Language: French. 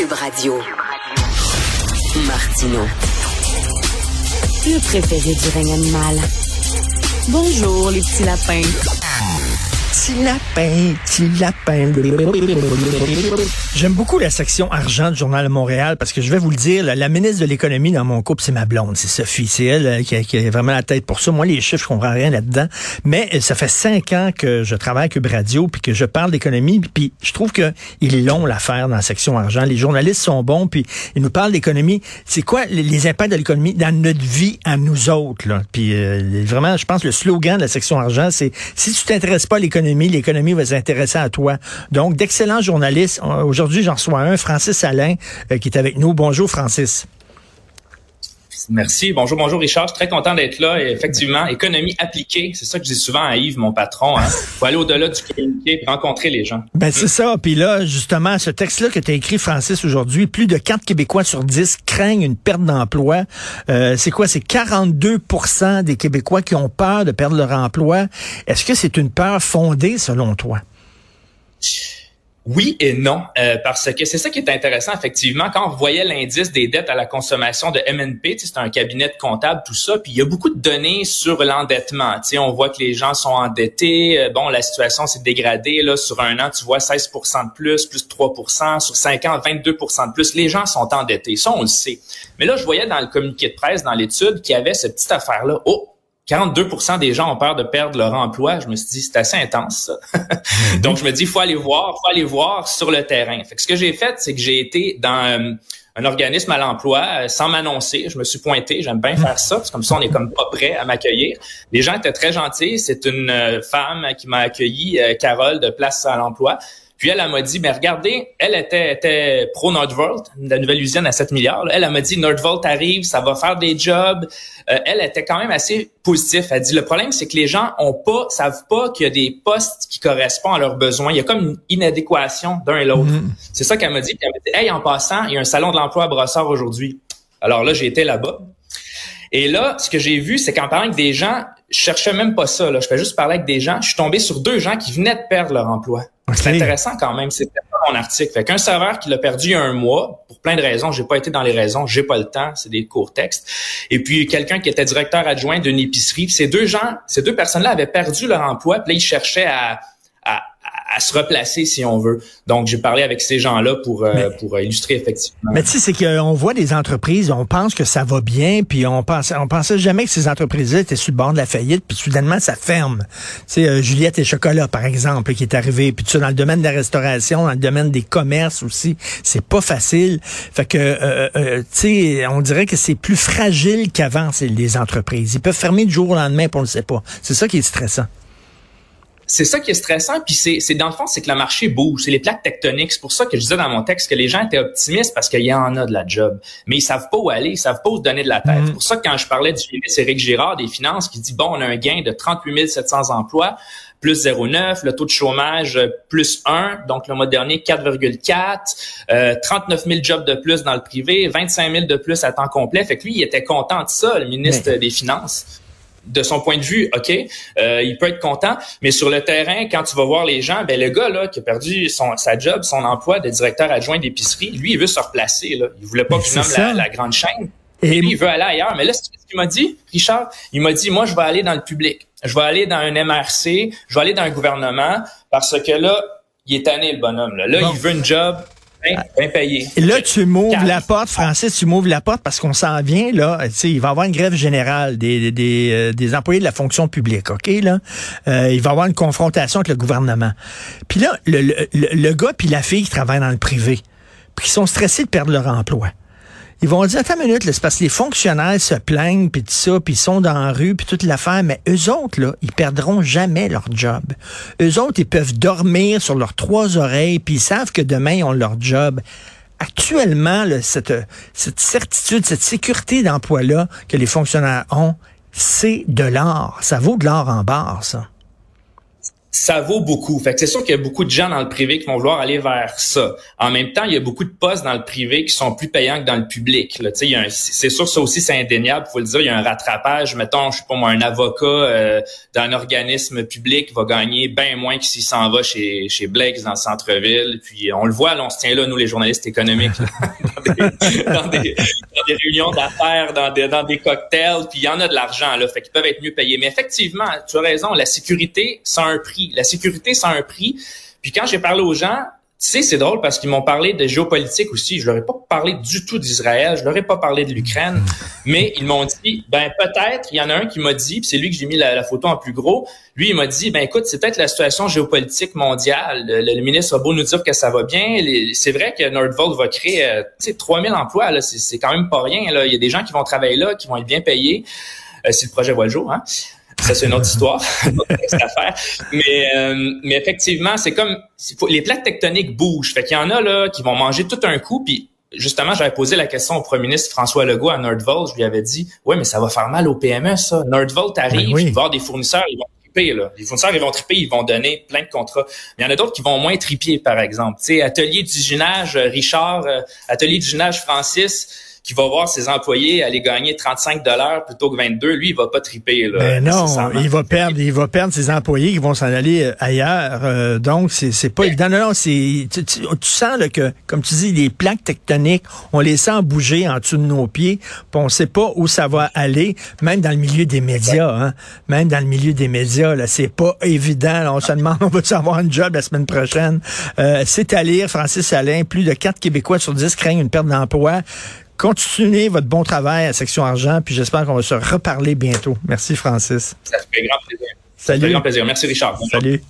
Cube Radio. Martino. Le préféré du règne animal. Bonjour, les petits lapins. Petit lapin, petit lapin. J'aime beaucoup la section argent du Journal de Montréal parce que je vais vous le dire, la, la ministre de l'économie dans mon couple, c'est ma blonde, c'est Sophie. C'est elle euh, qui a, vraiment la tête pour ça. Moi, les chiffres, je comprends rien là-dedans. Mais euh, ça fait cinq ans que je travaille à Cube Radio puis que je parle d'économie. Puis je trouve que ils l'ont l'affaire dans la section argent. Les journalistes sont bons puis ils nous parlent d'économie. C'est quoi les, les impacts de l'économie dans notre vie à nous autres? Là? Puis euh, vraiment, je pense que le slogan de la section argent, c'est si tu t'intéresses pas à l'économie, l'économie va s'intéresser à toi. Donc, d'excellents journalistes. Euh, Aujourd'hui, j'en reçois un, Francis Alain, euh, qui est avec nous. Bonjour, Francis. Merci. Bonjour, bonjour Richard. Je suis très content d'être là. Et effectivement, économie appliquée, c'est ça que je dis souvent à Yves, mon patron. Hein. faut aller au-delà du communiqué rencontrer les gens. Ben c'est ça. Puis là, justement, ce texte-là que tu écrit, Francis, aujourd'hui, plus de 4 Québécois sur 10 craignent une perte d'emploi. Euh, c'est quoi? C'est 42% des Québécois qui ont peur de perdre leur emploi. Est-ce que c'est une peur fondée, selon toi? Oui et non, euh, parce que c'est ça qui est intéressant, effectivement. Quand on voyait l'indice des dettes à la consommation de MNP, c'est un cabinet de comptable, tout ça, puis il y a beaucoup de données sur l'endettement. On voit que les gens sont endettés. Euh, bon, la situation s'est dégradée. Là, sur un an, tu vois 16% de plus, plus 3% Sur cinq ans, 22% de plus. Les gens sont endettés. Ça, on le sait. Mais là, je voyais dans le communiqué de presse, dans l'étude, qu'il y avait cette petite affaire-là. Oh, 42% des gens ont peur de perdre leur emploi. Je me suis dit, c'est assez intense. Donc, je me dis, faut aller voir, faut aller voir sur le terrain. Ce que j'ai fait, c'est que j'ai été dans euh, un organisme à l'emploi euh, sans m'annoncer. Je me suis pointé. J'aime bien faire ça, parce comme ça, on est comme pas prêt à m'accueillir. Les gens étaient très gentils. C'est une euh, femme qui m'a accueilli, Carole, de Place à l'emploi. Puis elle, elle m'a dit, mais regardez, elle était, était pro Nordvolt, la nouvelle usine à 7 milliards. Elle, elle m'a dit, Nordvolt arrive, ça va faire des jobs. Euh, elle était quand même assez positive. Elle dit, le problème, c'est que les gens ont pas, savent pas qu'il y a des postes qui correspondent à leurs besoins. Il y a comme une inadéquation d'un et l'autre. Mm-hmm. C'est ça qu'elle m'a dit. Puis elle m'a dit, hey, en passant, il y a un salon de l'emploi à Brossard aujourd'hui. Alors là, j'ai été là-bas. Et là, ce que j'ai vu, c'est qu'en parlant avec des gens, je cherchais même pas ça. Là. Je fais juste parler avec des gens. Je suis tombé sur deux gens qui venaient de perdre leur emploi. C'est intéressant quand même. C'était pas mon article. Fait qu'un serveur qui l'a perdu un mois, pour plein de raisons, j'ai pas été dans les raisons, j'ai pas le temps, c'est des courts textes. Et puis quelqu'un qui était directeur adjoint d'une épicerie. Ces deux gens, ces deux personnes-là avaient perdu leur emploi, puis là ils cherchaient à, à se replacer si on veut. Donc j'ai parlé avec ces gens-là pour euh, pour illustrer effectivement. Mais tu sais c'est qu'on voit des entreprises, on pense que ça va bien, puis on pense on pensait jamais que ces entreprises-là étaient sur le bord de la faillite, puis soudainement ça ferme. Tu sais euh, Juliette et Chocolat par exemple qui est arrivé, puis tu sais dans le domaine de la restauration, dans le domaine des commerces aussi, c'est pas facile. Fait que euh, euh tu sais on dirait que c'est plus fragile qu'avant les entreprises. Ils peuvent fermer du jour au lendemain, pour on ne sait pas. C'est ça qui est stressant c'est ça qui est stressant. Puis c'est, c'est dans le fond, c'est que le marché bouge. C'est les plaques tectoniques. C'est pour ça que je disais dans mon texte que les gens étaient optimistes parce qu'il y en a de la job. Mais ils savent pas où aller. Ils savent pas où se donner de la tête. Mm. C'est pour ça que quand je parlais du ministre Éric Girard des Finances qui dit, bon, on a un gain de 38 700 emplois, plus 0,9, le taux de chômage plus 1, donc le mois dernier 4,4, euh, 39 000 jobs de plus dans le privé, 25 000 de plus à temps complet. Fait que lui, il était content de ça, le ministre des Finances de son point de vue, OK, euh, il peut être content, mais sur le terrain, quand tu vas voir les gens, ben le gars là qui a perdu son, sa job, son emploi de directeur adjoint d'épicerie, lui, il veut se replacer. Là. Il voulait pas que je nomme la, la, grande chaîne. Et lui, il veut aller ailleurs. Mais là, ce qu'il m'a dit, Richard, il m'a dit, moi, je vais aller dans le public. Je vais aller dans un MRC, je vais aller dans un gouvernement, parce que là, il est tanné, le bonhomme. Là, là il veut une job Payé. Là, tu m'ouvres la porte, Francis, tu m'ouvres la porte parce qu'on s'en vient, là. Tu sais, il va y avoir une grève générale des, des, euh, des employés de la fonction publique, OK, là? Euh, il va y avoir une confrontation avec le gouvernement. Puis là, le, le, le gars puis la fille qui travaillent dans le privé, puis qui sont stressés de perdre leur emploi. Ils vont dire, attends une minute, c'est parce que les fonctionnaires se plaignent, puis tout ça, puis ils sont dans la rue, puis toute l'affaire, mais eux autres, là, ils perdront jamais leur job. Eux autres, ils peuvent dormir sur leurs trois oreilles, puis ils savent que demain, ils ont leur job. Actuellement, cette, cette certitude, cette sécurité d'emploi-là que les fonctionnaires ont, c'est de l'or. Ça vaut de l'or en barre, ça. Ça vaut beaucoup. Fait que c'est sûr qu'il y a beaucoup de gens dans le privé qui vont vouloir aller vers ça. En même temps, il y a beaucoup de postes dans le privé qui sont plus payants que dans le public. C'est sûr, ça aussi, c'est indéniable. faut le dire, il y a un rattrapage. Mettons, je sais pas moi, un avocat euh, d'un organisme public va gagner bien moins que s'il s'en va chez, chez Blake dans le centre-ville. Puis on le voit, là, on se tient là, nous, les journalistes économiques, dans, des, réunions d'affaires, dans des, des cocktails. Puis il y en a de l'argent, là. Fait qu'ils peuvent être mieux payés. Mais effectivement, tu as raison, la sécurité, ça a un prix. La sécurité, ça a un prix. Puis quand j'ai parlé aux gens, sais, c'est drôle parce qu'ils m'ont parlé de géopolitique aussi. Je leur ai pas parlé du tout d'Israël, je leur ai pas parlé de l'Ukraine, mais ils m'ont dit, ben peut-être, il y en a un qui m'a dit, c'est lui que j'ai mis la, photo en plus gros, lui il m'a dit, ben écoute, c'est peut-être la situation géopolitique mondiale. Le, ministre a beau nous dire que ça va bien, c'est vrai que Nordvolt va créer, euh, tu sais, 3000 emplois, là, c'est quand même pas rien. Là. Il y a des gens qui vont travailler là, qui vont être bien payés. Euh, si le projet voit le jour, hein. Ça, c'est une autre histoire, affaire. Mais, euh, mais effectivement, c'est comme les plaques tectoniques bougent. Fait qu'il y en a là qui vont manger tout un coup. Puis justement, j'avais posé la question au premier ministre François Legault à Nordvolt. Je lui avais dit, ouais, mais ça va faire mal au PME, ça. Nordvolt arrive, il va avoir des fournisseurs, ils vont triper, là. Les fournisseurs, ils vont triper, ils vont donner plein de contrats. Mais il y en a d'autres qui vont moins triper, par exemple. Tu sais, atelier d'usinage, Richard, euh, atelier d'usinage Francis, qui va voir ses employés aller gagner 35 dollars plutôt que 22, lui, il va pas triper. Là, ben non, il va perdre, il va perdre ses employés qui vont s'en aller euh, ailleurs. Euh, donc, c'est, c'est pas évident. Non, non, c'est, tu, sens là, que, comme tu dis, les plaques tectoniques, on les sent bouger en dessous de nos pieds, puis on sait pas où ça va aller, même dans le milieu des médias. Hein, même dans le milieu des médias, là, c'est pas évident. Là, on se demande, on va avoir un job la semaine prochaine? Euh, c'est à lire, Francis Alain. Plus de 4 Québécois sur 10 craignent une perte d'emploi. Continuez votre bon travail à Section Argent, puis j'espère qu'on va se reparler bientôt. Merci, Francis. Ça fait grand plaisir. Salut. Ça fait grand plaisir. Merci, Richard. Salut.